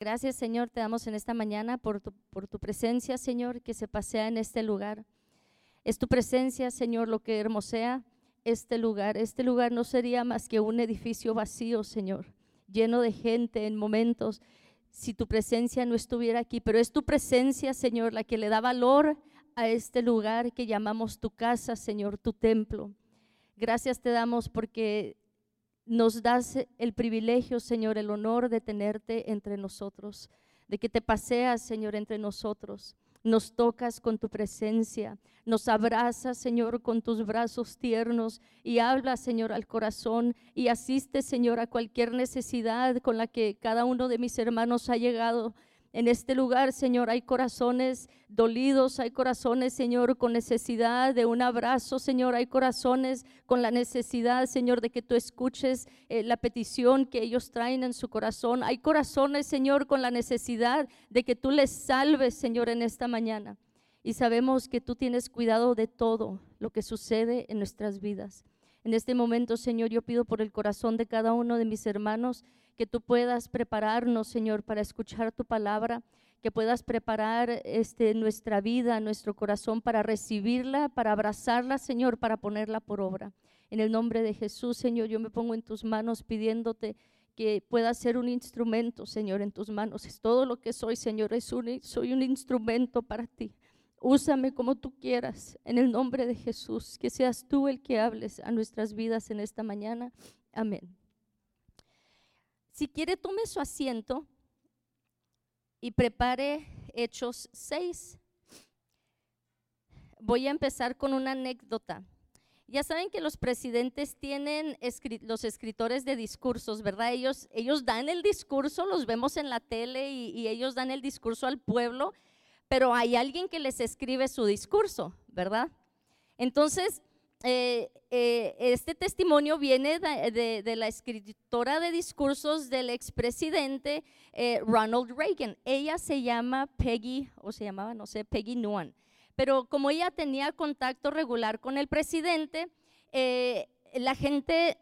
Gracias, Señor, te damos en esta mañana por tu, por tu presencia, Señor, que se pasea en este lugar. Es tu presencia, Señor, lo que hermosea este lugar. Este lugar no sería más que un edificio vacío, Señor, lleno de gente en momentos si tu presencia no estuviera aquí, pero es tu presencia, Señor, la que le da valor a este lugar que llamamos tu casa, Señor, tu templo. Gracias te damos porque nos das el privilegio, Señor, el honor de tenerte entre nosotros, de que te paseas, Señor, entre nosotros. Nos tocas con tu presencia, nos abrazas, Señor, con tus brazos tiernos y hablas, Señor, al corazón y asiste, Señor, a cualquier necesidad con la que cada uno de mis hermanos ha llegado en este lugar, Señor, hay corazones dolidos, hay corazones, Señor, con necesidad de un abrazo, Señor, hay corazones con la necesidad, Señor, de que tú escuches eh, la petición que ellos traen en su corazón. Hay corazones, Señor, con la necesidad de que tú les salves, Señor, en esta mañana. Y sabemos que tú tienes cuidado de todo lo que sucede en nuestras vidas. En este momento, Señor, yo pido por el corazón de cada uno de mis hermanos que tú puedas prepararnos, Señor, para escuchar tu palabra, que puedas preparar este, nuestra vida, nuestro corazón para recibirla, para abrazarla, Señor, para ponerla por obra. En el nombre de Jesús, Señor, yo me pongo en tus manos pidiéndote que pueda ser un instrumento, Señor, en tus manos. Es todo lo que soy, Señor, es soy un instrumento para ti. Úsame como tú quieras, en el nombre de Jesús, que seas tú el que hables a nuestras vidas en esta mañana. Amén. Si quiere, tome su asiento y prepare Hechos 6. Voy a empezar con una anécdota. Ya saben que los presidentes tienen los escritores de discursos, ¿verdad? Ellos, ellos dan el discurso, los vemos en la tele y, y ellos dan el discurso al pueblo, pero hay alguien que les escribe su discurso, ¿verdad? Entonces, eh, eh, este testimonio viene de, la escritora de discursos del expresidente eh, Ronald Reagan. Ella se llama Peggy, o se llamaba, no sé, Peggy Nuan. Pero como ella tenía contacto regular con el presidente, la gente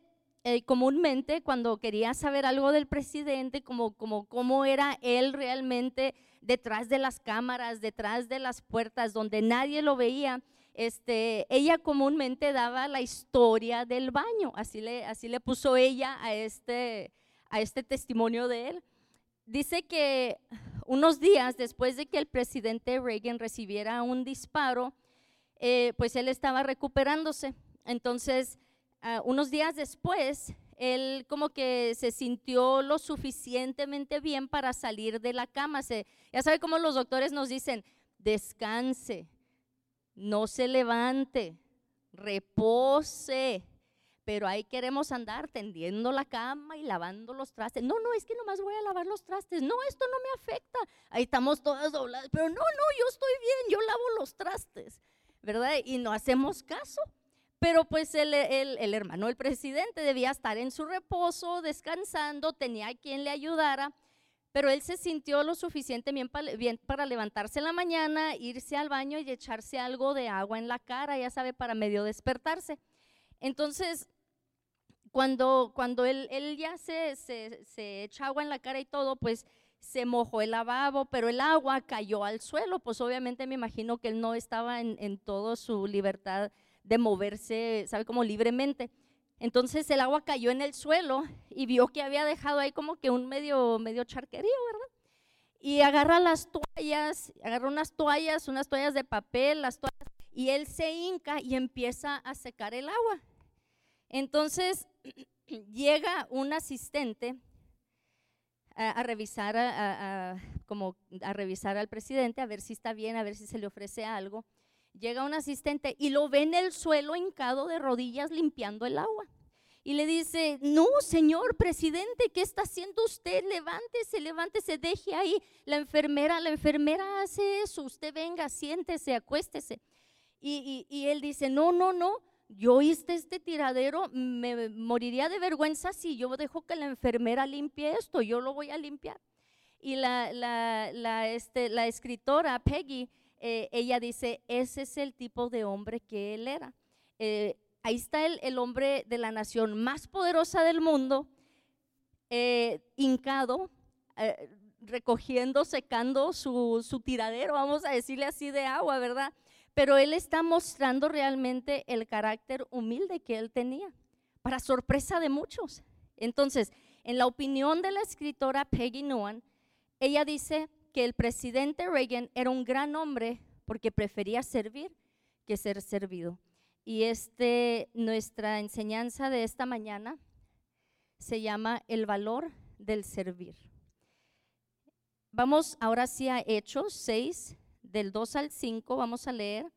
comúnmente cuando quería saber algo del presidente, como, como cómo era él realmente detrás de las cámaras, detrás de las puertas, donde nadie lo veía, este, ella comúnmente daba la historia del baño, así le, así le puso ella a este, a este testimonio de él. Dice que unos días después de que el presidente Reagan recibiera un disparo, eh, pues él estaba recuperándose. Entonces, ah, unos días después, él como que se sintió lo suficientemente bien para salir de la cama. Se, ya sabe cómo los doctores nos dicen, descanse, no se levante, repose. Pero ahí queremos andar tendiendo la cama y lavando los trastes. No, no, es que nomás voy a lavar los trastes. No, esto no me afecta. Ahí estamos todas dobladas. Pero no, no, yo estoy bien, yo lavo los trastes. ¿Verdad? Y no hacemos caso. Pero pues el, el, hermano, el presidente, debía estar en su reposo, descansando, tenía quien le ayudara pero él se sintió lo suficiente bien, para levantarse en la mañana, irse al baño y echarse algo de agua en la cara, ya sabe, para medio despertarse. Entonces, cuando, cuando él, ya se, se, se, echa agua en la cara y todo, pues se mojó el lavabo, pero el agua cayó al suelo, pues obviamente me imagino que él no estaba en, en toda su libertad de moverse, sabe, como libremente. Entonces el agua cayó en el suelo y vio que había dejado ahí como que un medio, medio charquerío, ¿verdad? Y agarra las toallas, agarra unas toallas, unas toallas de papel, las toallas, y él se hinca y empieza a secar el agua. Entonces llega un asistente a, revisar como a revisar al presidente, a ver si está bien, a ver si se le ofrece algo llega un asistente y lo ve en el suelo hincado de rodillas limpiando el agua. Y le dice, no, señor presidente, ¿qué está haciendo usted? Levántese, levántese, deje ahí. La enfermera, la enfermera hace eso, usted venga, siéntese, acuéstese. Y, y, él dice, no, no, no, yo hice este tiradero, me moriría de vergüenza si yo dejo que la enfermera limpie esto, yo lo voy a limpiar. Y la, la, este, la escritora Peggy eh, ella dice, ese es el tipo de hombre que él era. Eh, ahí está el, hombre de la nación más poderosa del mundo, eh, hincado, recogiendo, secando su, su tiradero, vamos a decirle así, de agua, ¿verdad? Pero él está mostrando realmente el carácter humilde que él tenía, para sorpresa de muchos. Entonces, en la opinión de la escritora Peggy Noan, ella dice que el presidente Reagan era un gran hombre porque prefería servir que ser servido. Y este, nuestra enseñanza de esta mañana se llama el valor del servir. Vamos ahora sí a Hechos 6, del 2 al 5, vamos a leer.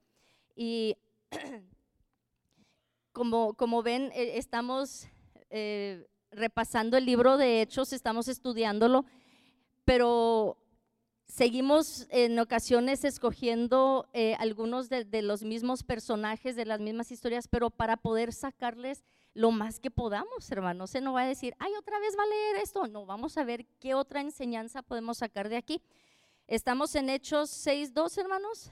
Y como, como ven, eh, estamos eh, repasando el libro de Hechos, estamos estudiándolo, pero seguimos en ocasiones escogiendo eh, algunos de, los mismos personajes, de las mismas historias, pero para poder sacarles lo más que podamos, hermano. Se no va a decir, ay, otra vez va a leer esto. No, vamos a ver qué otra enseñanza podemos sacar de aquí. Estamos en Hechos 6.2, hermanos.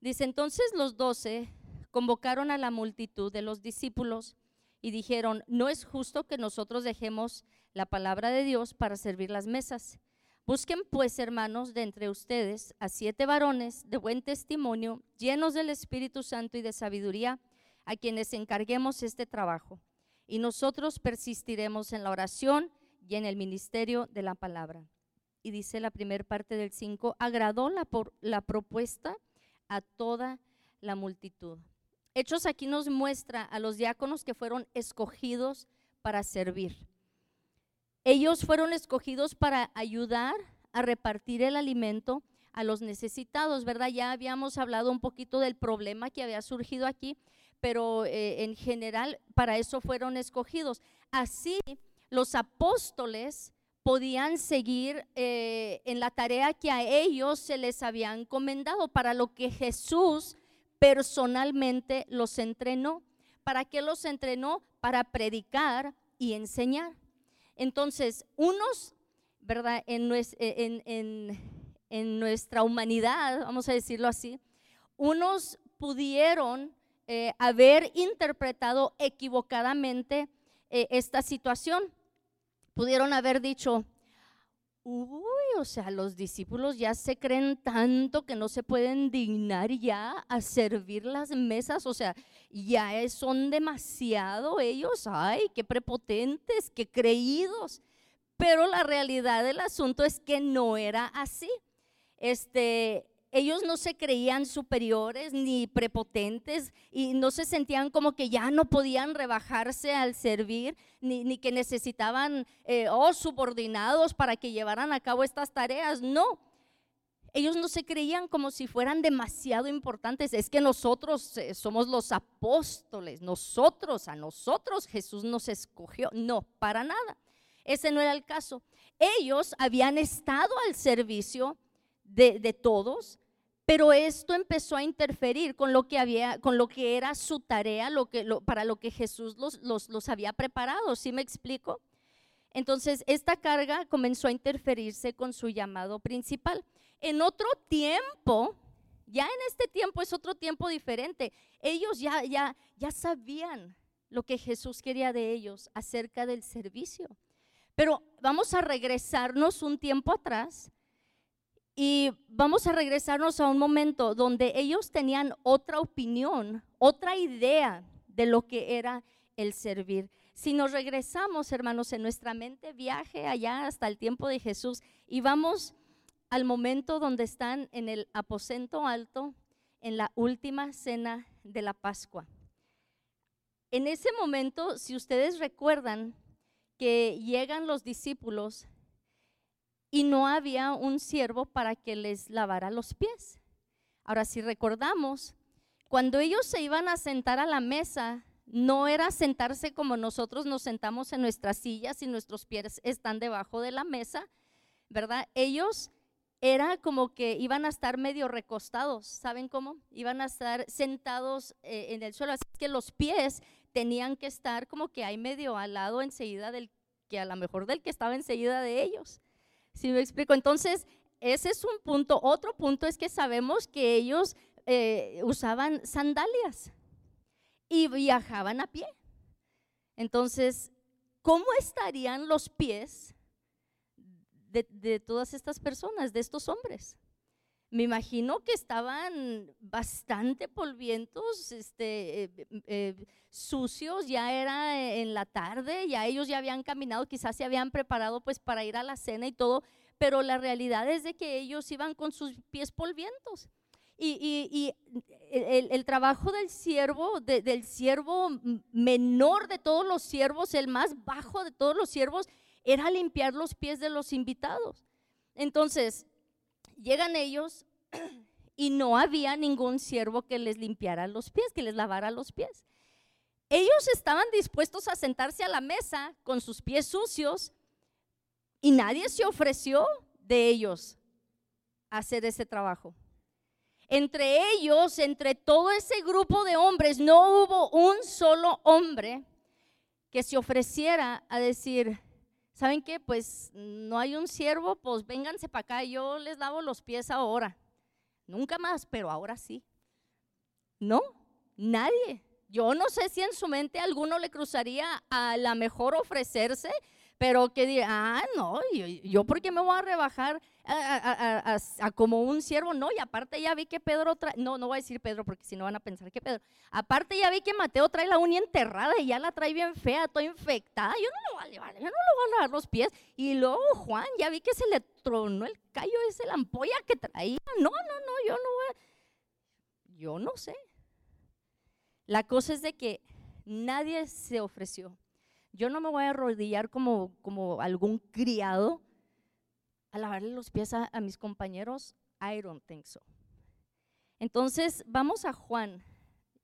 Dice, entonces los doce convocaron a la multitud de los discípulos y dijeron, no es justo que nosotros dejemos la palabra de Dios para servir las mesas. Busquen pues, hermanos, de entre ustedes a siete varones de buen testimonio, llenos del Espíritu Santo y de sabiduría, a quienes encarguemos este trabajo. Y nosotros persistiremos en la oración y en el ministerio de la palabra. Y dice la primera parte del 5, agradó la, por, la propuesta a toda la multitud. Hechos aquí nos muestra a los diáconos que fueron escogidos para servir. Ellos fueron escogidos para ayudar a repartir el alimento a los necesitados, ¿verdad? Ya habíamos hablado un poquito del problema que había surgido aquí, pero eh, en general para eso fueron escogidos. Así los apóstoles podían seguir eh, en la tarea que a ellos se les había encomendado, para lo que Jesús personalmente los entrenó. ¿Para qué los entrenó? Para predicar y enseñar. Entonces, unos, ¿verdad? En, en, en nuestra humanidad, vamos a decirlo así, unos pudieron eh, haber interpretado equivocadamente eh, esta situación. Pudieron haber dicho, uy, o sea, los discípulos ya se creen tanto que no se pueden dignar ya a servir las mesas, o sea, ya son demasiado ellos, ay, qué prepotentes, qué creídos. Pero la realidad del asunto es que no era así. Este, ellos no se creían superiores ni prepotentes y no se sentían como que ya no podían rebajarse al servir, ni, que necesitaban eh, oh, subordinados para que llevaran a cabo estas tareas. No, ellos no se creían como si fueran demasiado importantes. Es que nosotros eh, somos los apóstoles, nosotros, a nosotros Jesús nos escogió. No, para nada. Ese no era el caso. Ellos habían estado al servicio de, de todos, pero esto empezó a interferir con lo que había, con lo que era su tarea, para lo que Jesús los, los, los había preparado. ¿Sí me explico? Entonces, esta carga comenzó a interferirse con su llamado principal. En otro tiempo, ya en este tiempo es otro tiempo diferente. Ellos ya, ya, ya sabían lo que Jesús quería de ellos acerca del servicio. Pero vamos a regresarnos un tiempo atrás y vamos a regresarnos a un momento donde ellos tenían otra opinión, otra idea de lo que era el servir. Si nos regresamos, hermanos, en nuestra mente, viaje allá hasta el tiempo de Jesús y vamos al momento donde están en el aposento alto, en la última cena de la Pascua. En ese momento, si ustedes recuerdan que llegan los discípulos y no había un siervo para que les lavara los pies. Ahora, si recordamos, cuando ellos se iban a sentar a la mesa, no era sentarse como nosotros nos sentamos en nuestras sillas y nuestros pies están debajo de la mesa, ¿verdad? Ellos era como que iban a estar medio recostados, ¿saben cómo? Iban a estar sentados eh, en el suelo, así que los pies tenían que estar como que hay medio al lado enseguida del que a lo mejor del que estaba enseguida de ellos. ¿Sí me explico? Entonces, ese es un punto. Otro punto es que sabemos que ellos eh, usaban sandalias y viajaban a pie. Entonces, ¿cómo estarían los pies de, de todas estas personas, de estos hombres me imagino que estaban bastante polvientos, este, eh, eh, sucios, ya era en la tarde, ya ellos ya habían caminado, quizás se habían preparado pues para ir a la cena y todo, pero la realidad es de que ellos iban con sus pies polvientos. Y, el, trabajo del siervo, del siervo menor de todos los siervos, el más bajo de todos los siervos, era limpiar los pies de los invitados. Entonces, llegan ellos y no había ningún siervo que les limpiara los pies, que les lavara los pies. Ellos estaban dispuestos a sentarse a la mesa con sus pies sucios y nadie se ofreció de ellos a hacer ese trabajo. Entre ellos, entre todo ese grupo de hombres, no hubo un solo hombre que se ofreciera a decir, ¿saben qué? Pues no hay un siervo, pues vénganse para acá, yo les lavo los pies ahora. Nunca más, pero ahora sí. No, nadie. Yo no sé si en su mente alguno le cruzaría a la mejor ofrecerse, pero que diga, ah, no, yo, yo por qué me voy a rebajar a, como un siervo, no, y aparte ya vi que Pedro trae, no, no voy a decir Pedro porque si no van a pensar que Pedro, aparte ya vi que Mateo trae la uña enterrada y ya la trae bien fea, toda infectada, yo no lo voy a llevar, yo no le voy a lavar los pies, y luego Juan, ya vi que se le tronó el callo ese, la ampolla que traía, no, no, no, yo no voy a, yo no sé. La cosa es de que nadie se ofreció. Yo no me voy a arrodillar como, como algún criado a lavarle los pies a, mis compañeros? I don't think so. Entonces, vamos a Juan.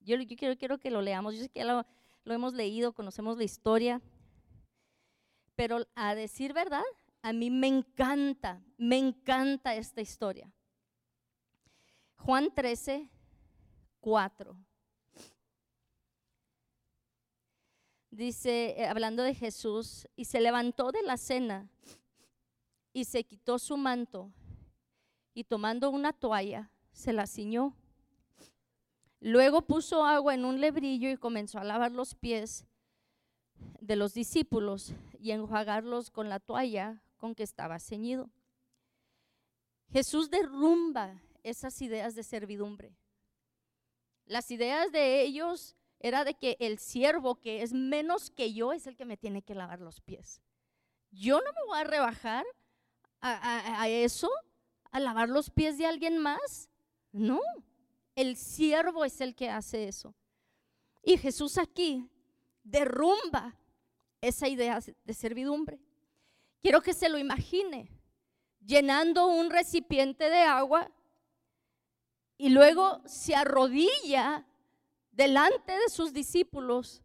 Yo, quiero, que lo leamos. Yo sé que lo, lo hemos leído, conocemos la historia. Pero a decir verdad, a mí me encanta, me encanta esta historia. Juan 13, 4. Dice, eh, hablando de Jesús, y se levantó de la cena y se quitó su manto y tomando una toalla se la ciñó. Luego puso agua en un lebrillo y comenzó a lavar los pies de los discípulos y enjuagarlos con la toalla con que estaba ceñido. Jesús derrumba esas ideas de servidumbre. Las ideas de ellos era de que el siervo que es menos que yo es el que me tiene que lavar los pies. Yo no me voy a rebajar a, eso, a lavar los pies de alguien más. No, el siervo es el que hace eso. Y Jesús aquí derrumba esa idea de servidumbre. Quiero que se lo imagine, llenando un recipiente de agua y luego se arrodilla delante de sus discípulos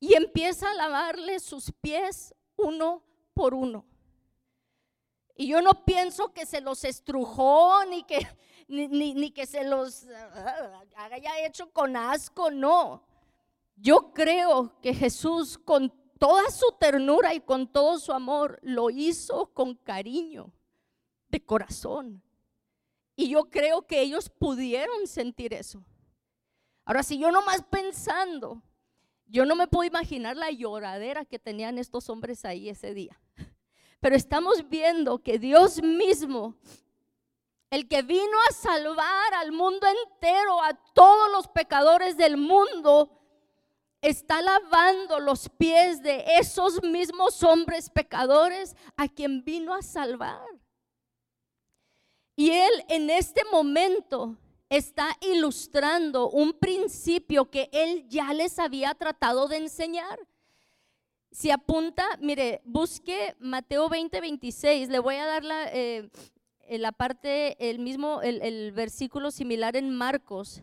y empieza a lavarle sus pies uno por uno. Y yo no pienso que se los estrujó, ni que, ni, que se los ah, haya hecho con asco, no. Yo creo que Jesús con toda su ternura y con todo su amor lo hizo con cariño, de corazón. Y yo creo que ellos pudieron sentir eso. Ahora, si yo nomás pensando, yo no me puedo imaginar la lloradera que tenían estos hombres ahí ese día. Pero estamos viendo que Dios mismo, el que vino a salvar al mundo entero, a todos los pecadores del mundo, está lavando los pies de esos mismos hombres pecadores a quien vino a salvar. Y Él en este momento está ilustrando un principio que Él ya les había tratado de enseñar. Si apunta, mire, busque Mateo 20, 26. Le voy a dar la, eh, la parte, el mismo, el, el, versículo similar en Marcos.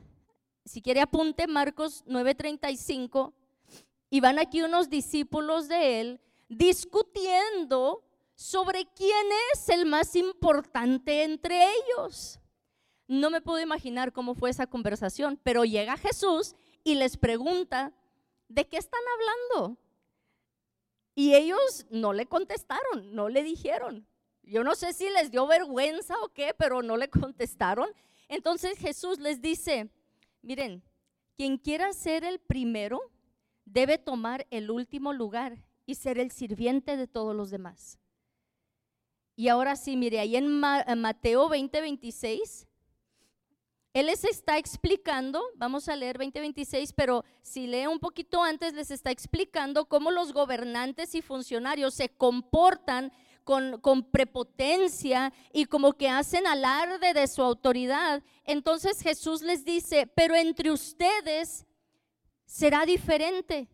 Si quiere, apunte Marcos 9:35. Y van aquí unos discípulos de él discutiendo sobre quién es el más importante entre ellos. No me puedo imaginar cómo fue esa conversación, pero llega Jesús y les pregunta, ¿de qué están hablando? Y ellos no le contestaron, no le dijeron. Yo no sé si les dio vergüenza o qué, pero no le contestaron. Entonces Jesús les dice, miren, quien quiera ser el primero debe tomar el último lugar y ser el sirviente de todos los demás. Y ahora sí, mire, ahí en Mateo 20, 26, él les está explicando, vamos a leer 2026, pero si lee un poquito antes, les está explicando cómo los gobernantes y funcionarios se comportan con, con, prepotencia y como que hacen alarde de su autoridad. Entonces Jesús les dice, pero entre ustedes será diferente.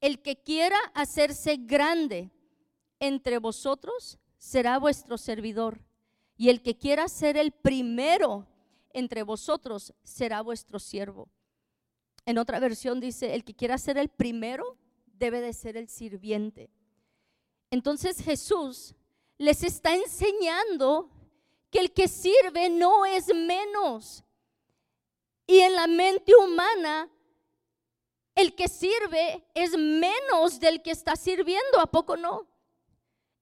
El que quiera hacerse grande entre vosotros será vuestro servidor. Y el que quiera ser el primero entre vosotros será vuestro siervo. En otra versión dice, el que quiera ser el primero debe de ser el sirviente. Entonces Jesús les está enseñando que el que sirve no es menos. Y en la mente humana, el que sirve es menos del que está sirviendo, ¿a poco no?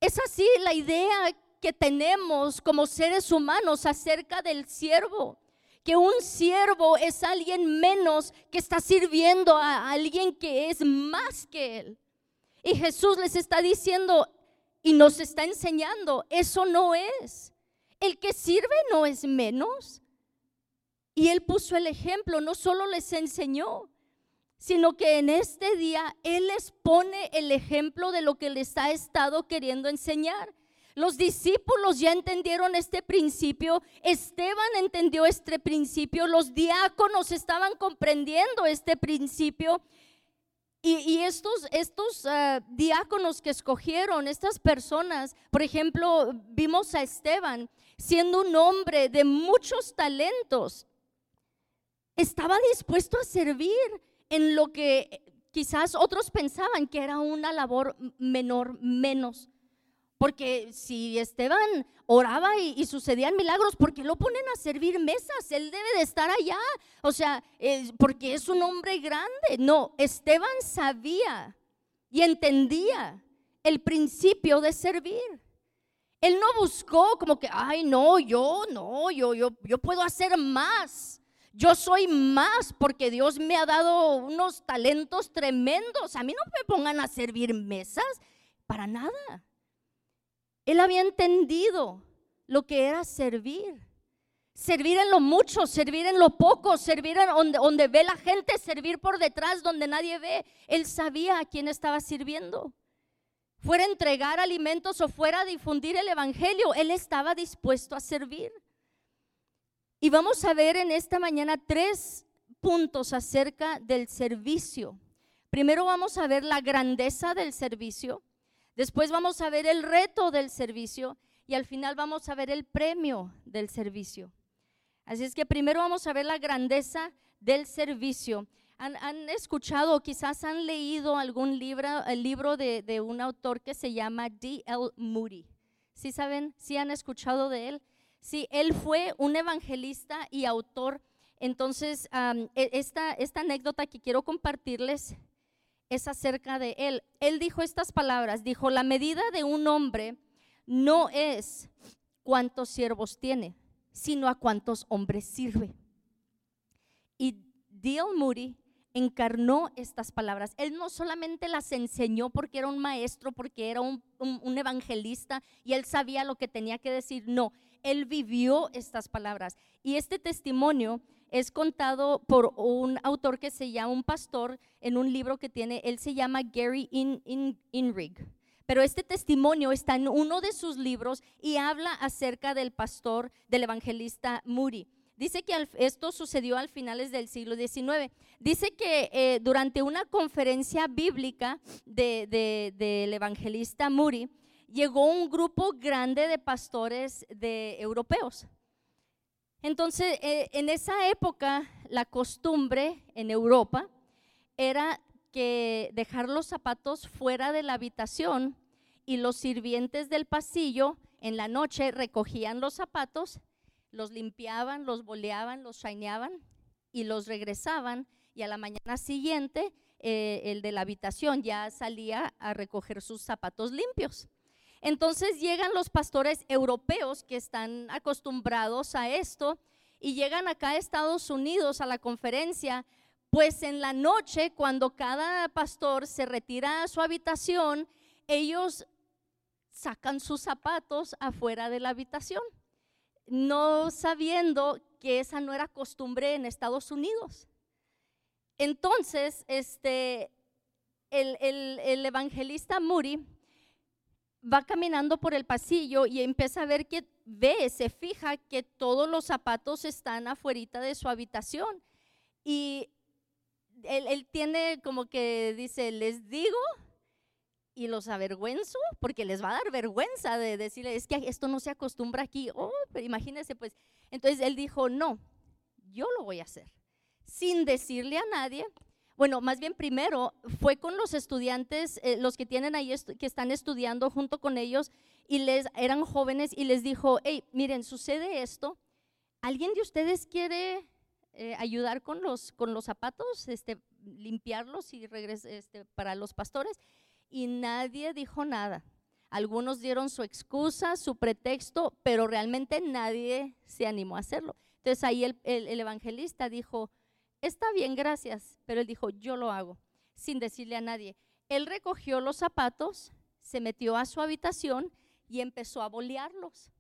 Es así la idea que tenemos como seres humanos acerca del siervo, que un siervo es alguien menos que está sirviendo a alguien que es más que él. Y Jesús les está diciendo y nos está enseñando, eso no es. El que sirve no es menos. Y él puso el ejemplo, no solo les enseñó, sino que en este día Él les pone el ejemplo de lo que les ha estado queriendo enseñar. Los discípulos ya entendieron este principio, Esteban entendió este principio, los diáconos estaban comprendiendo este principio. Y, estos, estos ah, diáconos que escogieron, estas personas, por ejemplo, vimos a Esteban siendo un hombre de muchos talentos, estaba dispuesto a servir en lo que quizás otros pensaban que era una labor menor, menos. Porque si Esteban oraba y, sucedían milagros, ¿por qué lo ponen a servir mesas? Él debe de estar allá. O sea, porque es un hombre grande. No, Esteban sabía y entendía el principio de servir. Él no buscó como que, ay, no, yo, no, yo, yo, yo puedo hacer más. Yo soy más porque Dios me ha dado unos talentos tremendos. A mí no me pongan a servir mesas para nada. Él había entendido lo que era servir. Servir en lo mucho, servir en lo poco, servir en donde, donde ve la gente, servir por detrás donde nadie ve. Él sabía a quién estaba sirviendo. Fuera entregar alimentos o fuera a difundir el Evangelio, él estaba dispuesto a servir. Y vamos a ver en esta mañana tres puntos acerca del servicio. Primero vamos a ver la grandeza del servicio. Después vamos a ver el reto del servicio y al final vamos a ver el premio del servicio. Así es que primero vamos a ver la grandeza del servicio. ¿Han, escuchado o quizás han leído algún libro, el libro de, un autor que se llama D.L. Moody? ¿Sí saben? ¿Sí han escuchado de él? Sí, él fue un evangelista y autor. Entonces, e, esta, esta anécdota que quiero compartirles es acerca de él. Él dijo estas palabras, dijo, la medida de un hombre no es cuántos siervos tiene, sino a cuántos hombres sirve. Y D.L. Moody encarnó estas palabras. Él no solamente las enseñó porque era un maestro, porque era un, un, evangelista y él sabía lo que tenía que decir, no, él vivió estas palabras. Y este testimonio es contado por un autor que se llama, un pastor, en un libro que tiene, él se llama Gary In, Inrig. Pero este testimonio está en uno de sus libros y habla acerca del pastor, del evangelista Moody. Dice que esto sucedió al finales del siglo XIX. Dice que eh, durante una conferencia bíblica del evangelista Moody, llegó un grupo grande de pastores de europeos. Entonces, eh, en esa época, la costumbre en Europa era que dejar los zapatos fuera de la habitación y los sirvientes del pasillo en la noche recogían los zapatos, los limpiaban, los boleaban, los shineaban y los regresaban y a la mañana siguiente eh, el de la habitación ya salía a recoger sus zapatos limpios. Entonces llegan los pastores europeos que están acostumbrados a esto y llegan acá a Estados Unidos a la conferencia, pues en la noche cuando cada pastor se retira a su habitación, ellos sacan sus zapatos afuera de la habitación, no sabiendo que esa no era costumbre en Estados Unidos. Entonces, este, el, el evangelista Muri va caminando por el pasillo y empieza a ver que ve, se fija que todos los zapatos están afuera de su habitación. Y él, tiene como que dice, les digo y los avergüenzo porque les va a dar vergüenza de decirle, es que esto no se acostumbra aquí. Oh, pero imagínense, pues. Entonces él dijo, no, yo lo voy a hacer. Sin decirle a nadie, bueno, más bien primero fue con los estudiantes, eh, los que tienen ahí, que están estudiando junto con ellos, y les eran jóvenes, y les dijo, hey, miren, sucede esto, ¿alguien de ustedes quiere eh, ayudar con los, con los zapatos, este, limpiarlos y regresar este, para los pastores? Y nadie dijo nada. Algunos dieron su excusa, su pretexto, pero realmente nadie se animó a hacerlo. Entonces ahí el, el evangelista dijo, está bien, gracias, pero él dijo, yo lo hago, sin decirle a nadie. Él recogió los zapatos, se metió a su habitación y empezó a bolearlos.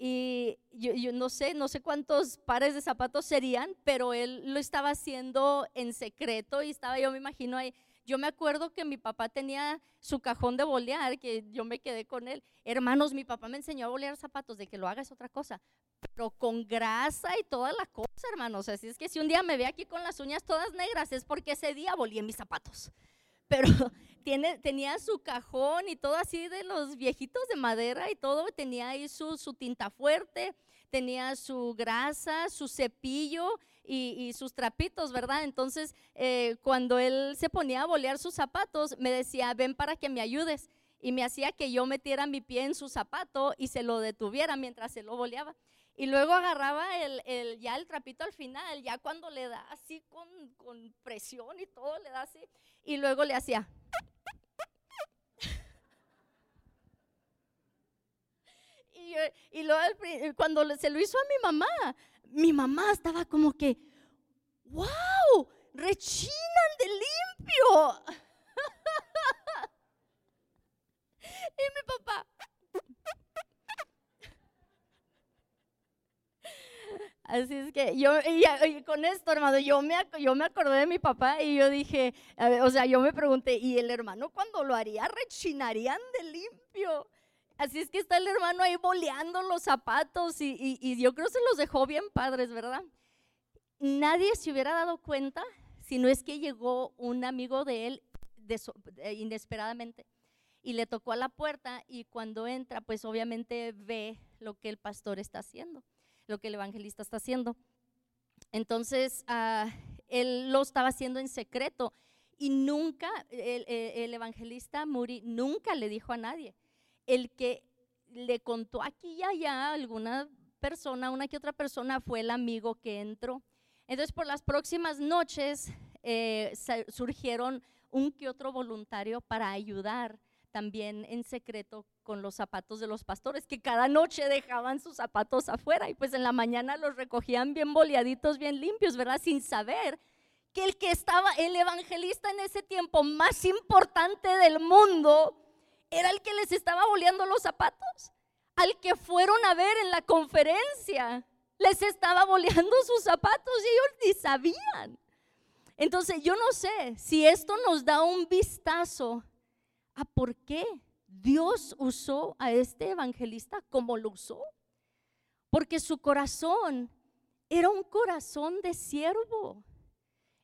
Y yo, no sé, no sé cuántos pares de zapatos serían, pero él lo estaba haciendo en secreto y estaba, yo me imagino ahí, yo me acuerdo que mi papá tenía su cajón de bolear, que yo me quedé con él. Hermanos, mi papá me enseñó a bolear zapatos, de que lo haga es otra cosa pero con grasa y toda la cosa, hermanos. Así es que si un día me ve aquí con las uñas todas negras, es porque ese día volí en mis zapatos. Pero tiene, tenía su cajón y todo así de los viejitos de madera y todo, tenía ahí su, su tinta fuerte, tenía su grasa, su cepillo y, sus trapitos, ¿verdad? Entonces, eh, cuando él se ponía a bolear sus zapatos, me decía, ven para que me ayudes. Y me hacía que yo metiera mi pie en su zapato y se lo detuviera mientras se lo boleaba. Y luego agarraba el, ya el trapito al final, ya cuando le da así con, presión y todo, le da así. Y luego le hacía. y, y luego cuando se lo hizo a mi mamá, mi mamá estaba como que, wow, rechinan de limpio. y mi papá, Así es que yo, y, con esto, hermano, yo me, yo me acordé de mi papá y yo dije, o sea, yo me pregunté, ¿y el hermano cuando lo haría rechinarían de limpio? Así es que está el hermano ahí boleando los zapatos y, y, yo creo que se los dejó bien padres, ¿verdad? Nadie se hubiera dado cuenta si no es que llegó un amigo de él inesperadamente y le tocó a la puerta y cuando entra, pues obviamente ve lo que el pastor está haciendo lo que el evangelista está haciendo. Entonces, ah, él lo estaba haciendo en secreto y nunca, el, evangelista Muri nunca le dijo a nadie. El que le contó aquí y allá alguna persona, una que otra persona, fue el amigo que entró. Entonces, por las próximas noches eh, surgieron un que otro voluntario para ayudar también en secreto con los zapatos de los pastores, que cada noche dejaban sus zapatos afuera y pues en la mañana los recogían bien boleaditos, bien limpios, ¿verdad? Sin saber que el que estaba, el evangelista en ese tiempo más importante del mundo, era el que les estaba boleando los zapatos. Al que fueron a ver en la conferencia, les estaba boleando sus zapatos y ellos ni sabían. Entonces yo no sé si esto nos da un vistazo a por qué Dios usó a este evangelista como lo usó. Porque su corazón era un corazón de siervo.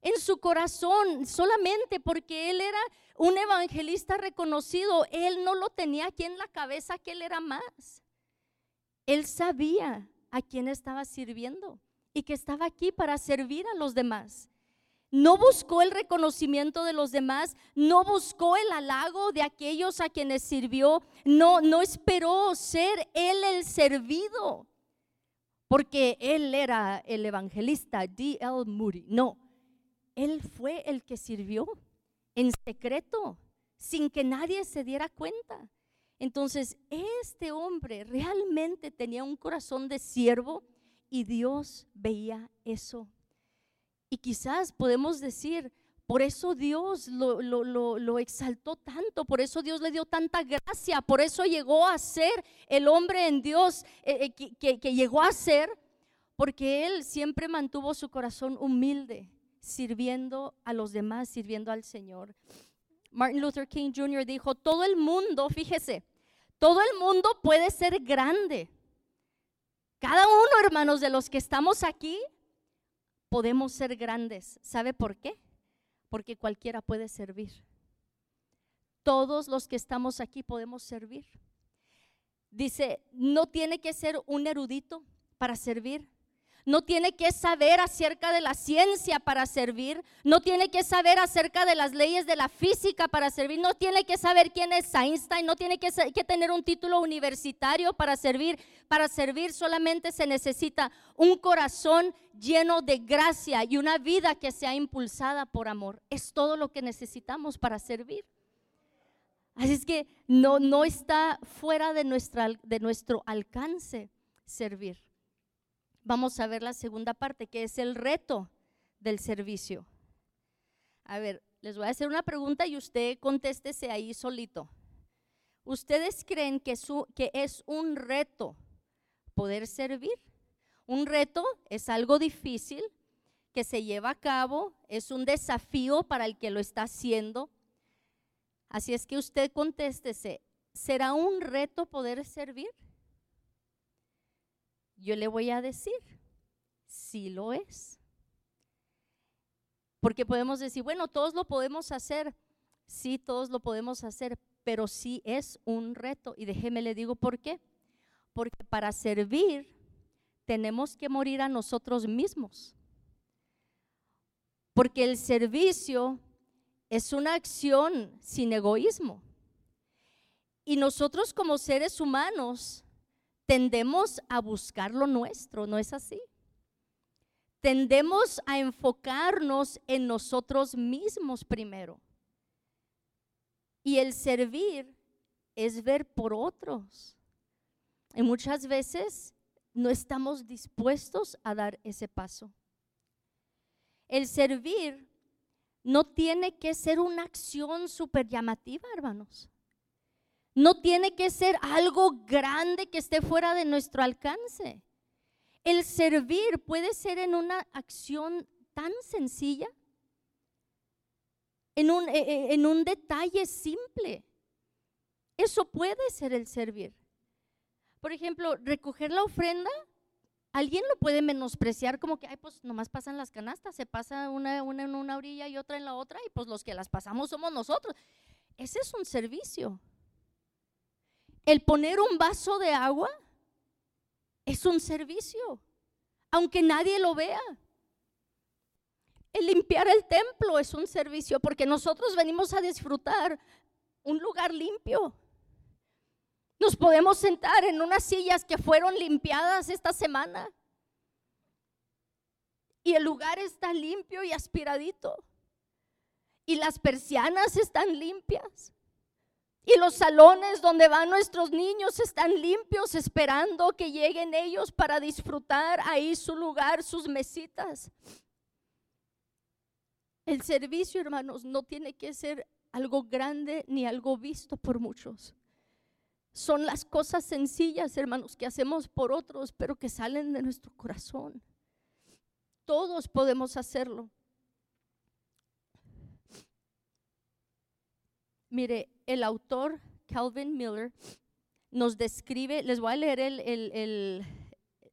En su corazón, solamente porque él era un evangelista reconocido, él no lo tenía aquí en la cabeza que él era más. Él sabía a quién estaba sirviendo y que estaba aquí para servir a los demás no buscó el reconocimiento de los demás, no buscó el halago de aquellos a quienes sirvió, no, no esperó ser él el servido, porque él era el evangelista D.L. Moody. No, él fue el que sirvió en secreto, sin que nadie se diera cuenta. Entonces, este hombre realmente tenía un corazón de siervo y Dios veía eso y quizás podemos decir, Por eso Dios lo, lo, exaltó tanto, por eso Dios le dio tanta gracia, por eso llegó a ser el hombre en Dios eh, eh, que, que llegó a ser, porque Él siempre mantuvo su corazón humilde, sirviendo a los demás, sirviendo al Señor. Martin Luther King Jr. dijo, todo el mundo, fíjese, todo el mundo puede ser grande. Cada uno, hermanos, de los que estamos aquí, podemos ser grandes. ¿Sabe por qué? porque cualquiera puede servir. Todos los que estamos aquí podemos servir. Dice, no tiene que ser un erudito para servir. No tiene que saber acerca de la ciencia para servir. No tiene que saber acerca de las leyes de la física para servir. No tiene que saber quién es Einstein. No tiene que, tener un título universitario para servir. Para servir solamente se necesita un corazón lleno de gracia y una vida que sea impulsada por amor. Es todo lo que necesitamos para servir. Así es que no, no está fuera de, nuestra, de nuestro alcance servir. Vamos a ver la segunda parte, que es el reto del servicio. A ver, les voy a hacer una pregunta y usted contéstese ahí solito. ¿Ustedes creen que, que es un reto poder servir? Un reto es algo difícil que se lleva a cabo, es un desafío para el que lo está haciendo. Así es que usted contéstese, ¿será un reto poder servir? Yo le voy a decir, sí lo es. Porque podemos decir, bueno, todos lo podemos hacer. Sí, todos lo podemos hacer, pero sí es un reto. Y déjeme le digo por qué. Porque para servir tenemos que morir a nosotros mismos. Porque el servicio es una acción sin egoísmo. Y nosotros como seres humanos tendemos a buscar lo nuestro, ¿no es así? Tendemos a enfocarnos en nosotros mismos primero. Y el servir es ver por otros. Y muchas veces no estamos dispuestos a dar ese paso. El servir no tiene que ser una acción súper llamativa, hermanos. No tiene que ser algo grande que esté fuera de nuestro alcance. El servir puede ser en una acción tan sencilla, en un, e, e, en un detalle simple. Eso puede ser el servir. Por ejemplo, recoger la ofrenda, alguien lo puede menospreciar como que, ay, pues nomás pasan las canastas, se pasa una, una en una orilla y otra en la otra, y pues los que las pasamos somos nosotros. Ese es un servicio. El poner un vaso de agua es un servicio, aunque nadie lo vea. El limpiar el templo es un servicio porque nosotros venimos a disfrutar un lugar limpio. Nos podemos sentar en unas sillas que fueron limpiadas esta semana. Y el lugar está limpio y aspiradito. Y las persianas están limpias. Y los salones donde van nuestros niños están limpios esperando que lleguen ellos para disfrutar ahí su lugar, sus mesitas. El servicio, hermanos, no tiene que ser algo grande ni algo visto por muchos. Son las cosas sencillas, hermanos, que hacemos por otros, pero que salen de nuestro corazón. Todos podemos hacerlo. Mire, el autor Calvin Miller nos describe, les voy a leer el,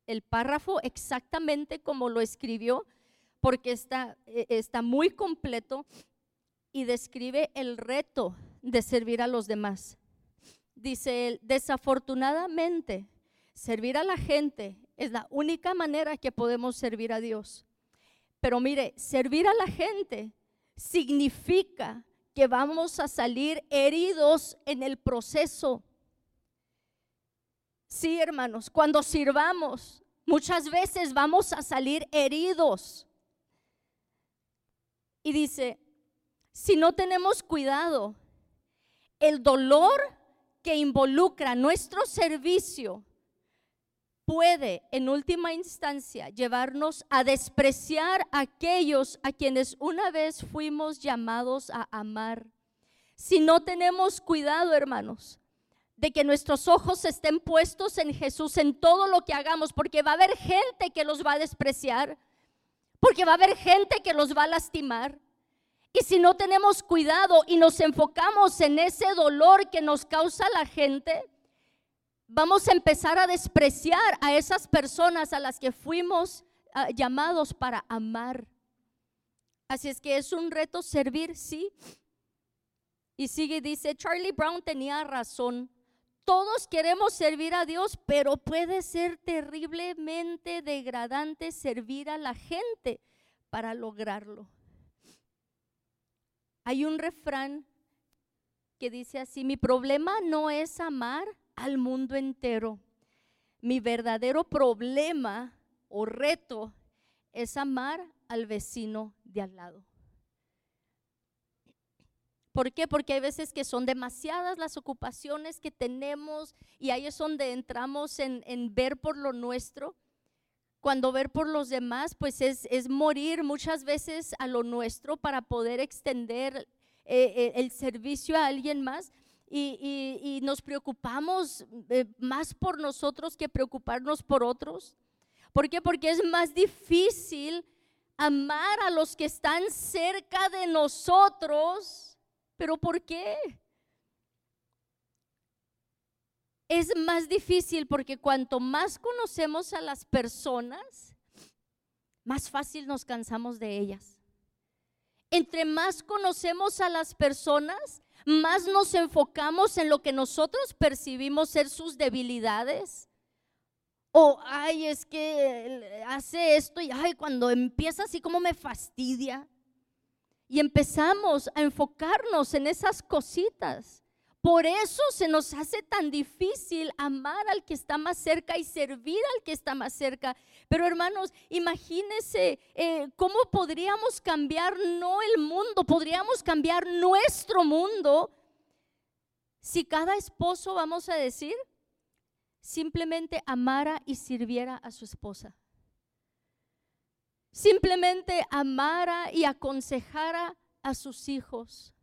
el, párrafo exactamente como lo escribió, porque está, e, está muy completo y describe el reto de servir a los demás. Dice él, desafortunadamente, servir a la gente es la única manera que podemos servir a Dios. Pero mire, servir a la gente significa que vamos a salir heridos en el proceso. Sí, hermanos, cuando sirvamos, muchas veces vamos a salir heridos. Y dice, si no tenemos cuidado, el dolor que involucra nuestro servicio puede en última instancia llevarnos a despreciar a aquellos a quienes una vez fuimos llamados a amar. Si no tenemos cuidado, hermanos, de que nuestros ojos estén puestos en Jesús en todo lo que hagamos, porque va a haber gente que los va a despreciar, porque va a haber gente que los va a lastimar. Y si no tenemos cuidado y nos enfocamos en ese dolor que nos causa la gente, vamos a empezar a despreciar a esas personas a las que fuimos ah, llamados para amar. Así es que es un reto servir, sí. Y sigue, dice, Charlie Brown tenía razón. Todos queremos servir a Dios, pero puede ser terriblemente degradante servir a la gente para lograrlo. Hay un refrán que dice así, mi problema no es amar al mundo entero. Mi verdadero problema o reto es amar al vecino de al lado. ¿Por qué? Porque hay veces que son demasiadas las ocupaciones que tenemos y ahí es donde entramos en, ver por lo nuestro. Cuando ver por los demás, pues es, morir muchas veces a lo nuestro para poder extender eh, eh, el servicio a alguien más. Y, nos preocupamos eh, más por nosotros que preocuparnos por otros. ¿Por qué? Porque es más difícil amar a los que están cerca de nosotros ¿Pero por qué? Es más difícil porque cuanto más conocemos a las personas, más fácil nos cansamos de ellas. Entre más conocemos a las personas, más nos enfocamos en lo que nosotros percibimos ser sus debilidades. O, ay, es que hace esto y, ay, cuando empieza así como me fastidia y empezamos a enfocarnos en esas cositas. Por eso se nos hace tan difícil amar al que está más cerca y servir al que está más cerca. Pero hermanos, imagínense eh, cómo podríamos cambiar no el mundo, podríamos cambiar nuestro mundo si cada esposo, vamos a decir, simplemente amara y sirviera a su esposa. Simplemente amara y aconsejara a sus hijos.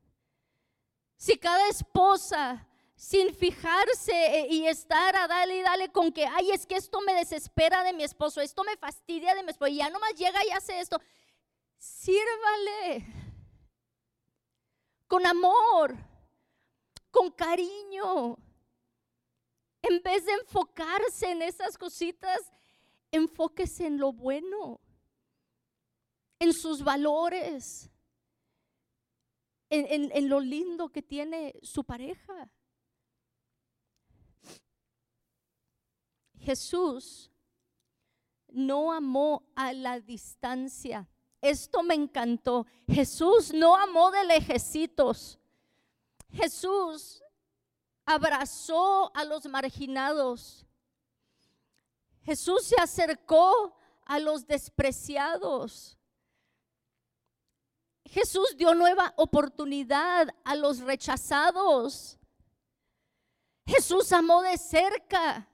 Si cada esposa, sin fijarse eh, y estar a darle y dale con que, ay, es que esto me desespera de mi esposo, esto me fastidia de mi esposo, y ya nomás llega y hace esto, sírvale con amor, con cariño. En vez de enfocarse en esas cositas, enfóquese en lo bueno en sus valores, en, lo lindo que tiene su pareja. Jesús no amó a la distancia. Esto me encantó. Jesús no amó de lejecitos. Jesús abrazó a los marginados. Jesús se acercó a los despreciados. Jesús dio nueva oportunidad a los rechazados. Jesús amó de cerca.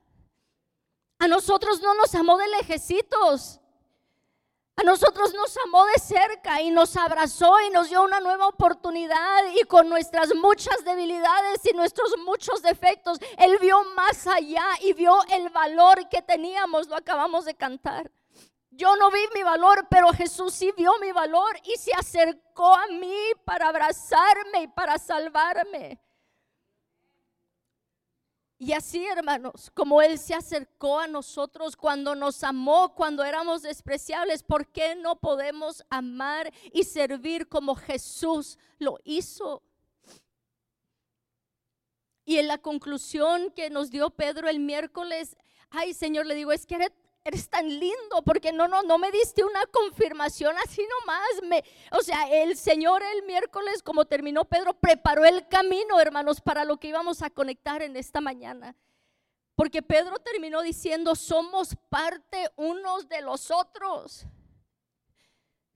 A nosotros no nos amó de lejecitos. A nosotros nos amó de cerca y nos abrazó y nos dio una nueva oportunidad y con nuestras muchas debilidades y nuestros muchos defectos, Él vio más allá y vio el valor que teníamos, lo acabamos de cantar. Yo no vi mi valor, pero Jesús sí vio mi valor y se acercó a mí para abrazarme y para salvarme. Y así, hermanos, como Él se acercó a nosotros cuando nos amó, cuando éramos despreciables, ¿por qué no podemos amar y servir como Jesús lo hizo? Y en la conclusión que nos dio Pedro el miércoles, ay Señor, le digo, es que eres eres tan lindo porque no, no, no me diste una confirmación así nomás. Me, o sea, el Señor el miércoles, como terminó Pedro, preparó el camino, hermanos, para lo que íbamos a conectar en esta mañana. Porque Pedro terminó diciendo, somos parte unos de los otros.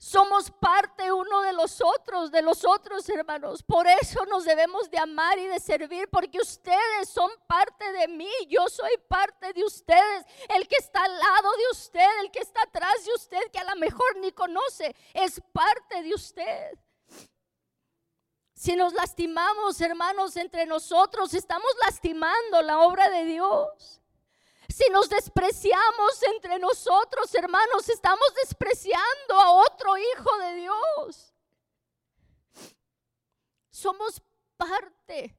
Somos parte uno de los otros, de los otros hermanos. Por eso nos debemos de amar y de servir, porque ustedes son parte de mí. Yo soy parte de ustedes. El que está al lado de usted, el que está atrás de usted, que a lo mejor ni conoce, es parte de usted. Si nos lastimamos, hermanos, entre nosotros, estamos lastimando la obra de Dios. Si nos despreciamos entre nosotros, hermanos, estamos despreciando a otro hijo de Dios. Somos parte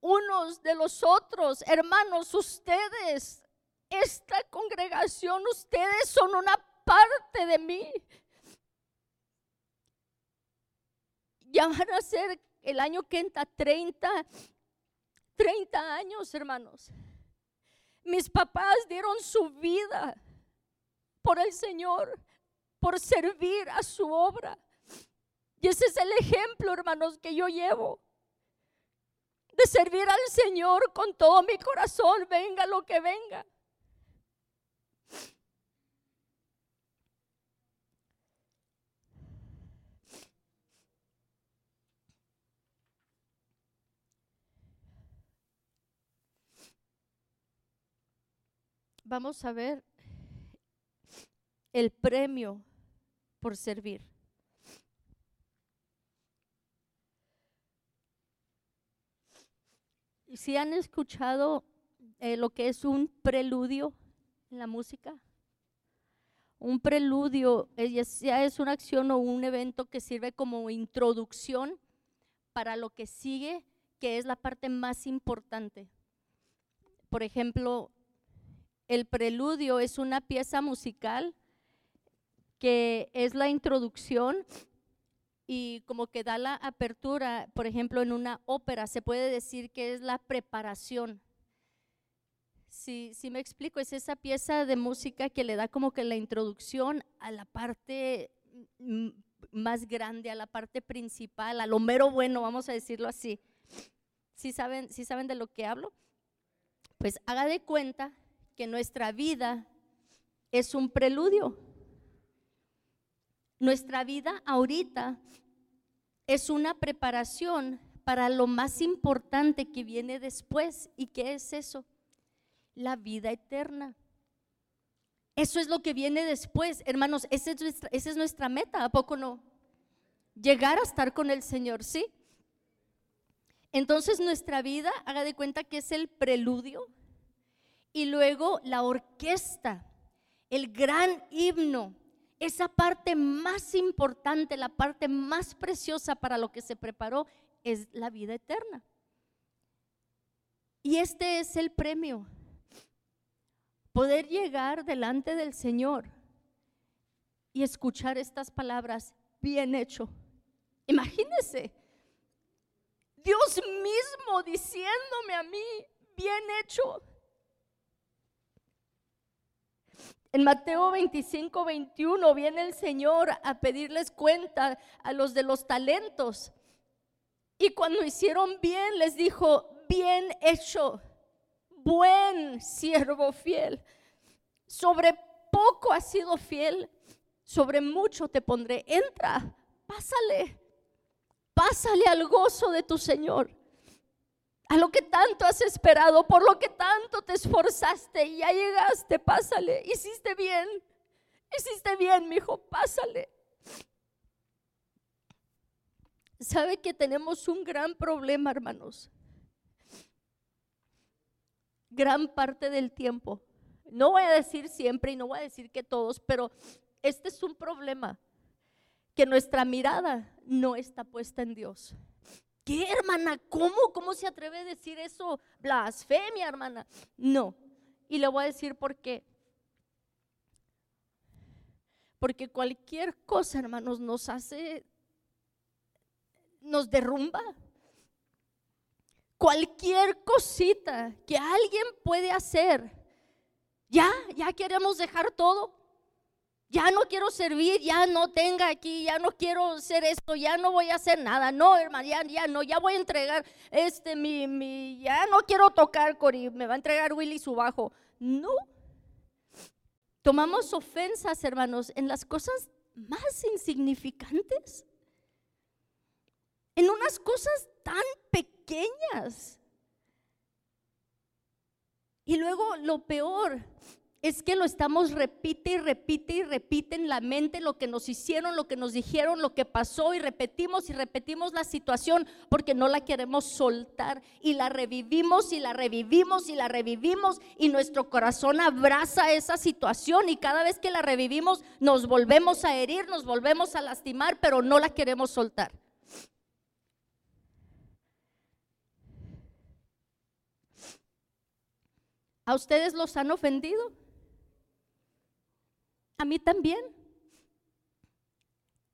unos de los otros. Hermanos, ustedes, esta congregación, ustedes son una parte de mí. Ya van a ser el año que entra 30, 30 años, hermanos. Mis papás dieron su vida por el Señor, por servir a su obra. Y ese es el ejemplo, hermanos, que yo llevo. De servir al Señor con todo mi corazón, venga lo que venga. Vamos a ver el premio por servir. Si han escuchado eh, lo que es un preludio en la música, un preludio ya es una acción o un evento que sirve como introducción para lo que sigue, que es la parte más importante. Por ejemplo, el preludio es una pieza musical que es la introducción y como que da la apertura, por ejemplo, en una ópera se puede decir que es la preparación. Si, si me explico, es esa pieza de música que le da como que la introducción a la parte más grande, a la parte principal, a lo mero bueno, vamos a decirlo así. Si saben, si saben de lo que hablo? Pues haga de cuenta que nuestra vida es un preludio. Nuestra vida ahorita es una preparación para lo más importante que viene después. ¿Y qué es eso? La vida eterna. Eso es lo que viene después. Hermanos, esa es nuestra, esa es nuestra meta, ¿a poco no? Llegar a estar con el Señor, ¿sí? Entonces nuestra vida, haga de cuenta que es el preludio y luego la orquesta, el gran himno, esa parte más importante, la parte más preciosa para lo que se preparó es la vida eterna. Y este es el premio, poder llegar delante del Señor y escuchar estas palabras, bien hecho. Imagínese, Dios mismo diciéndome a mí, bien hecho. En Mateo 25, 21 viene el Señor a pedirles cuenta a los de los talentos. Y cuando hicieron bien, les dijo, bien hecho, buen siervo fiel. Sobre poco has sido fiel, sobre mucho te pondré. Entra, pásale, pásale al gozo de tu Señor a lo que tanto has esperado, por lo que tanto te esforzaste y ya llegaste, pásale, hiciste bien, hiciste bien, mi hijo, pásale. Sabe que tenemos un gran problema, hermanos. Gran parte del tiempo. No voy a decir siempre y no voy a decir que todos, pero este es un problema, que nuestra mirada no está puesta en Dios. ¿Qué, hermana? ¿Cómo? ¿Cómo se atreve a decir eso? Blasfemia, hermana. No. Y le voy a decir por qué. Porque cualquier cosa, hermanos, nos hace, nos derrumba. Cualquier cosita que alguien puede hacer, ya, ya queremos dejar todo ya no quiero servir, ya no tenga aquí, ya no quiero hacer esto, ya no voy a hacer nada. No, hermano, ya, ya no, ya voy a entregar este, mi, mi, ya no quiero tocar, Cori, me va a entregar Willy su bajo. No. Tomamos ofensas, hermanos, en las cosas más insignificantes, en unas cosas tan pequeñas. Y luego lo peor es que lo estamos repite y repite y repite en la mente lo que nos hicieron, lo que nos dijeron, lo que pasó y repetimos y repetimos la situación porque no la queremos soltar y la revivimos y la revivimos y la revivimos y nuestro corazón abraza esa situación y cada vez que la revivimos nos volvemos a herir, nos volvemos a lastimar, pero no la queremos soltar. ¿A ustedes los han ofendido? A mí también.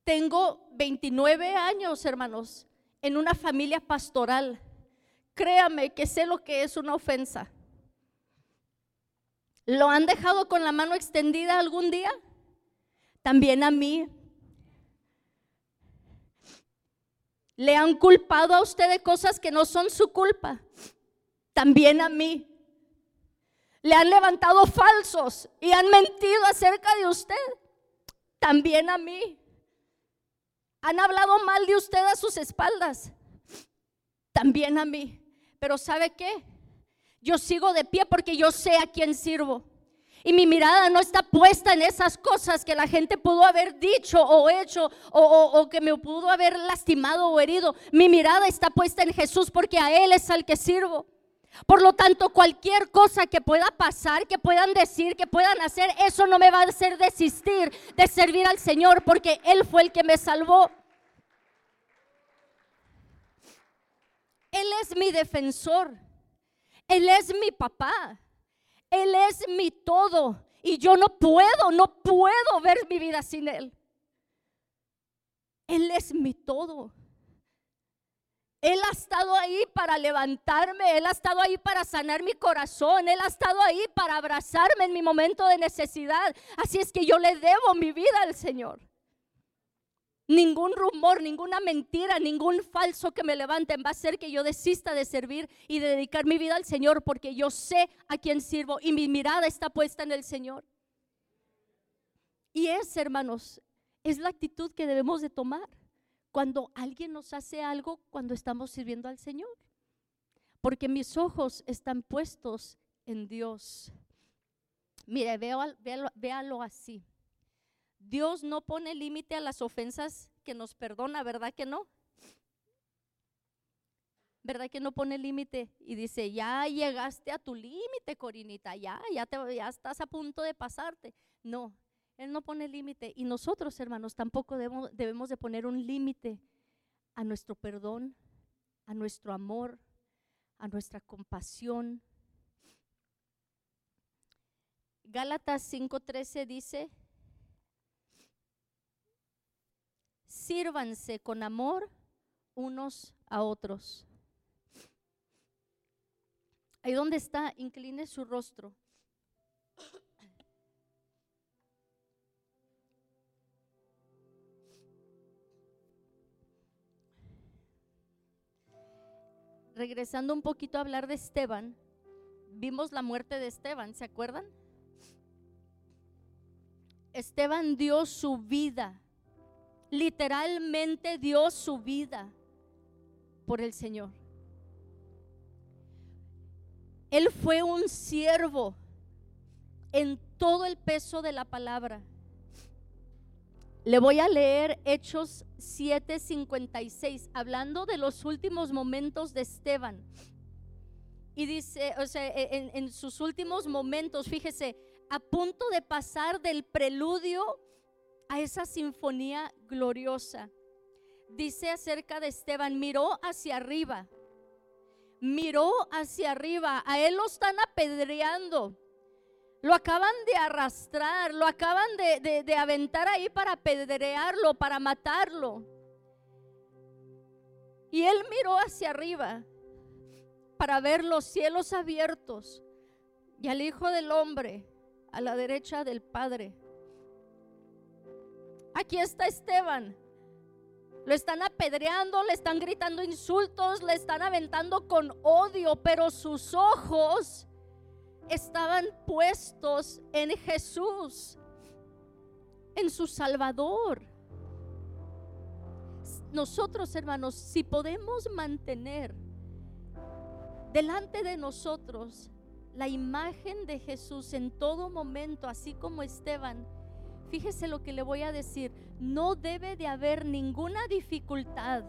Tengo 29 años, hermanos, en una familia pastoral. Créame que sé lo que es una ofensa. ¿Lo han dejado con la mano extendida algún día? También a mí. ¿Le han culpado a usted de cosas que no son su culpa? También a mí le han levantado falsos y han mentido acerca de usted. También a mí. Han hablado mal de usted a sus espaldas. También a mí. Pero ¿sabe qué? Yo sigo de pie porque yo sé a quién sirvo. Y mi mirada no está puesta en esas cosas que la gente pudo haber dicho o hecho o, o, que me pudo haber lastimado o herido. Mi mirada está puesta en Jesús porque a Él es al que sirvo. Por lo tanto, cualquier cosa que pueda pasar, que puedan decir, que puedan hacer, eso no me va a hacer desistir de servir al Señor porque Él fue el que me salvó. Él es mi defensor. Él es mi papá. Él es mi todo. Y yo no puedo, no puedo ver mi vida sin Él. Él es mi todo. Él ha estado ahí para levantarme, Él ha estado ahí para sanar mi corazón, Él ha estado ahí para abrazarme en mi momento de necesidad. Así es que yo le debo mi vida al Señor. Ningún rumor, ninguna mentira, ningún falso que me levanten va a hacer que yo desista de servir y de dedicar mi vida al Señor porque yo sé a quién sirvo y mi mirada está puesta en el Señor. Y es, hermanos, es la actitud que debemos de tomar cuando alguien nos hace algo cuando estamos sirviendo al Señor. Porque mis ojos están puestos en Dios. Mire, véalo, así. Dios no pone límite a las ofensas que nos perdona, ¿verdad que no? ¿Verdad que no pone límite? Y dice, ya llegaste a tu límite, Corinita, ya, ya, te, ya estás a punto de pasarte. No, él no pone límite y nosotros, hermanos, tampoco debemos, de poner un límite a nuestro perdón, a nuestro amor, a nuestra compasión. Gálatas 5:13 dice, sírvanse con amor unos a otros. Ahí donde está, incline su rostro. Regresando un poquito a hablar de Esteban, vimos la muerte de Esteban, ¿se acuerdan? Esteban dio su vida, literalmente dio su vida por el Señor. Él fue un siervo en todo el peso de la palabra. Le voy a leer Hechos 7:56, hablando de los últimos momentos de Esteban. Y dice, o sea, e, en, en, sus últimos momentos, fíjese, a punto de pasar del preludio a esa sinfonía gloriosa. Dice acerca de Esteban, miró hacia arriba, miró hacia arriba, a él lo están apedreando lo acaban de arrastrar, lo acaban de, aventar ahí para apedrearlo, para matarlo. Y él miró hacia arriba para ver los cielos abiertos y al Hijo del Hombre a la derecha del Padre. Aquí está Esteban. Lo están apedreando, le están gritando insultos, le están aventando con odio, pero sus ojos estaban puestos en Jesús. en su Salvador. Nosotros, hermanos, si podemos mantener delante de nosotros la imagen de Jesús en todo momento, así como Esteban, fíjese lo que le voy a decir, no debe de haber ninguna dificultad,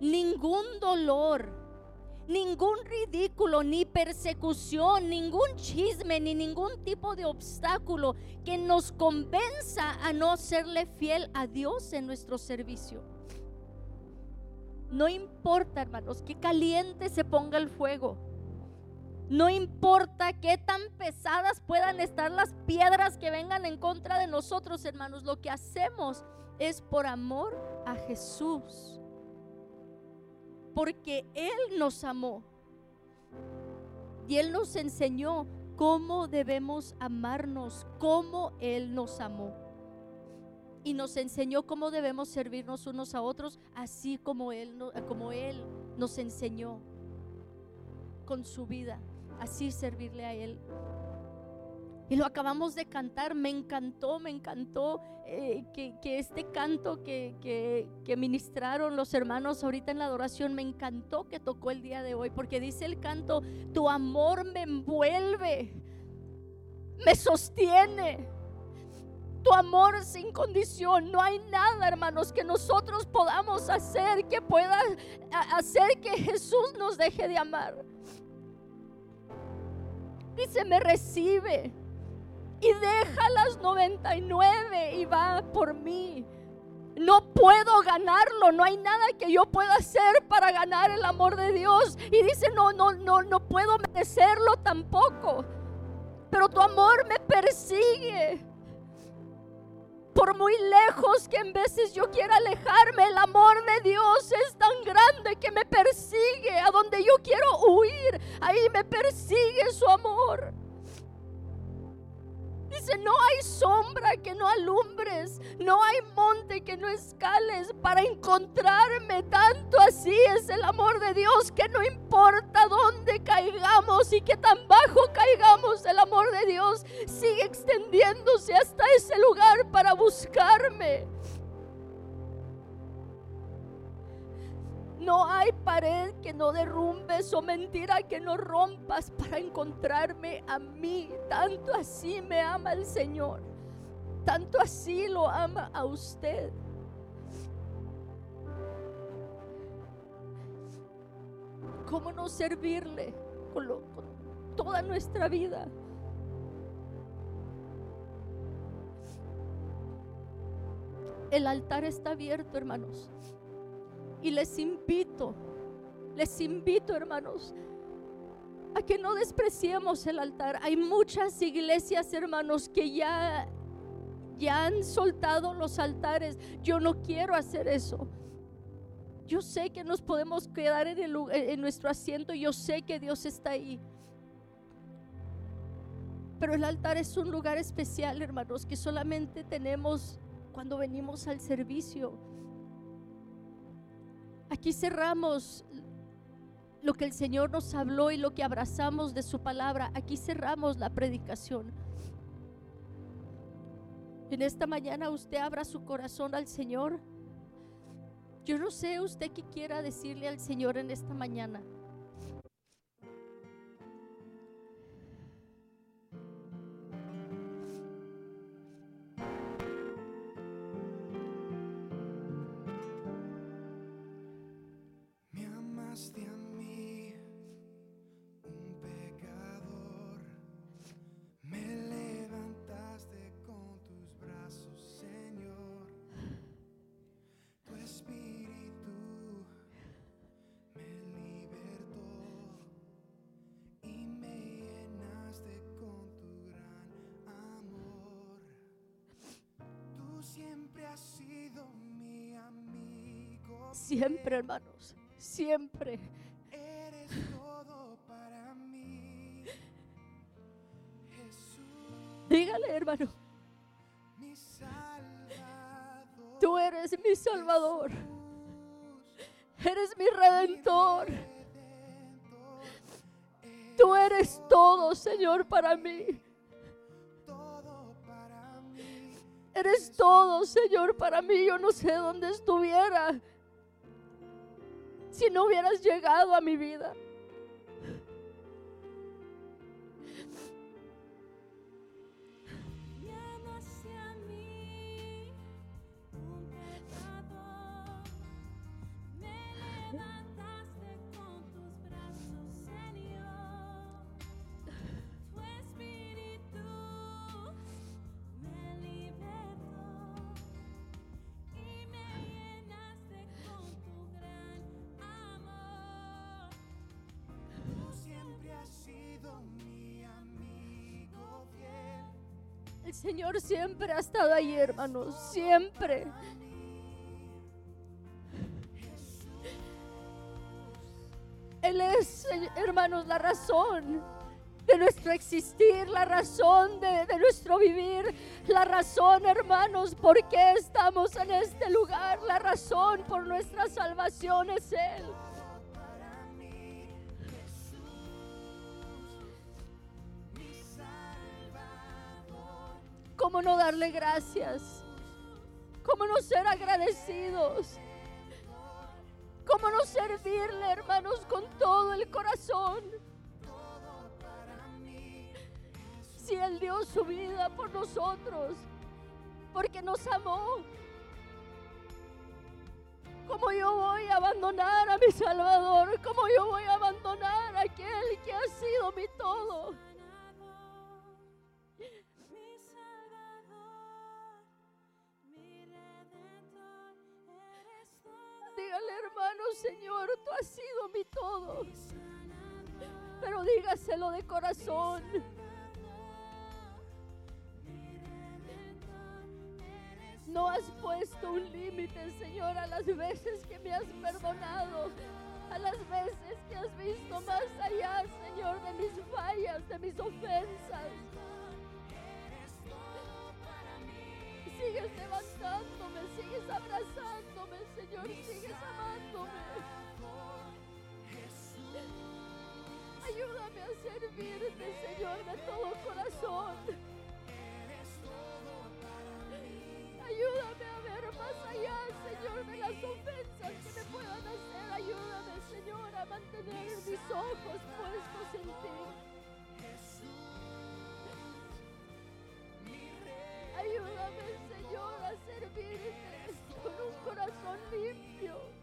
ningún dolor, ningún ridículo, ni persecución, ningún chisme, ni ningún tipo de obstáculo que nos convenza a no serle fiel a Dios en nuestro servicio. No importa, hermanos, que caliente se ponga el fuego. No importa qué tan pesadas puedan estar las piedras que vengan en contra de nosotros, hermanos. Lo que hacemos es por amor a Jesús porque Él nos amó. Y Él nos enseñó cómo debemos amarnos, cómo Él nos amó. Y nos enseñó cómo debemos servirnos unos a otros, así como Él, como él nos enseñó con su vida, así servirle a Él. Y lo acabamos de cantar, me encantó, me encantó eh, que, este canto que, que, ministraron los hermanos ahorita en la adoración, me encantó que tocó el día de hoy, porque dice el canto, tu amor me envuelve, me sostiene. Tu amor sin condición. No hay nada, hermanos, que nosotros podamos hacer que pueda hacer que Jesús nos deje de amar. Dice, me recibe y deja las 99 y va por mí. No puedo ganarlo, no hay nada que yo pueda hacer para ganar el amor de Dios. Y dice, no, no, no, no puedo merecerlo tampoco. Pero tu amor me persigue. Por muy lejos que en veces yo quiera alejarme, el amor de Dios es tan grande que me persigue. A donde yo quiero huir, ahí me persigue su amor. No hay sombra que no alumbres, no hay monte que no escales para encontrarme. Tanto así es el amor de Dios que no importa dónde caigamos y que tan bajo caigamos, el amor de Dios sigue extendiéndose hasta ese lugar para buscarme. No hay pared que no derrumbes o mentira que no rompas para encontrarme a mí. Tanto así me ama el Señor. Tanto así lo ama a usted. ¿Cómo no servirle con, con toda nuestra vida? El altar está abierto, hermanos. Y les invito, les invito hermanos, a que no despreciemos el altar. Hay muchas iglesias, hermanos, que ya, ya han soltado los altares. Yo no quiero hacer eso. Yo sé que nos podemos quedar en, en nuestro asiento. Yo sé que Dios está ahí. Pero el altar es un lugar especial, hermanos, que solamente tenemos cuando venimos al servicio. Aquí cerramos lo que el Señor nos habló y lo que abrazamos de su palabra. Aquí cerramos la predicación. En esta mañana usted abra su corazón al Señor. Yo no sé usted qué quiera decirle al Señor en esta mañana. Salvador. Eres mi Redentor. Tú eres todo, Señor, para mí. Eres todo, Señor, para mí. Yo no sé dónde estuviera si no hubieras llegado a mi vida. Señor siempre ha estado ahí, hermanos, siempre. Él es, hermanos, la razón de nuestro existir, la razón de, de, nuestro vivir, la razón, hermanos, por qué estamos en este lugar, la razón por nuestra salvación es Él. No darle gracias? ¿Cómo no ser agradecidos? ¿Cómo no servirle, hermanos, con todo el corazón? Si Él dio su vida por nosotros, porque nos amó. ¿Cómo yo voy a abandonar a mi Salvador? ¿Cómo yo voy a abandonar a aquel que ha sido mi todo? Señor, tú has sido mi todo. Pero dígaselo de corazón. No has puesto un límite, Señor, a las veces que me has perdonado, a las veces que has visto más allá, Señor, de mis fallas, de mis ofensas. A servirte, Señor, de todo corazón. Ayúdame a ver más allá, Señor, de las ofensas que me puedan hacer. Ayúdame, Señor, a mantener mis ojos puestos en ti. Ayúdame, Señor, a servirte con un corazón limpio.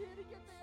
Quiero decir que te